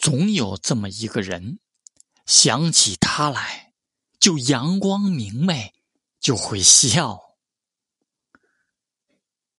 总有这么一个人想起他来就阳光明媚就会笑。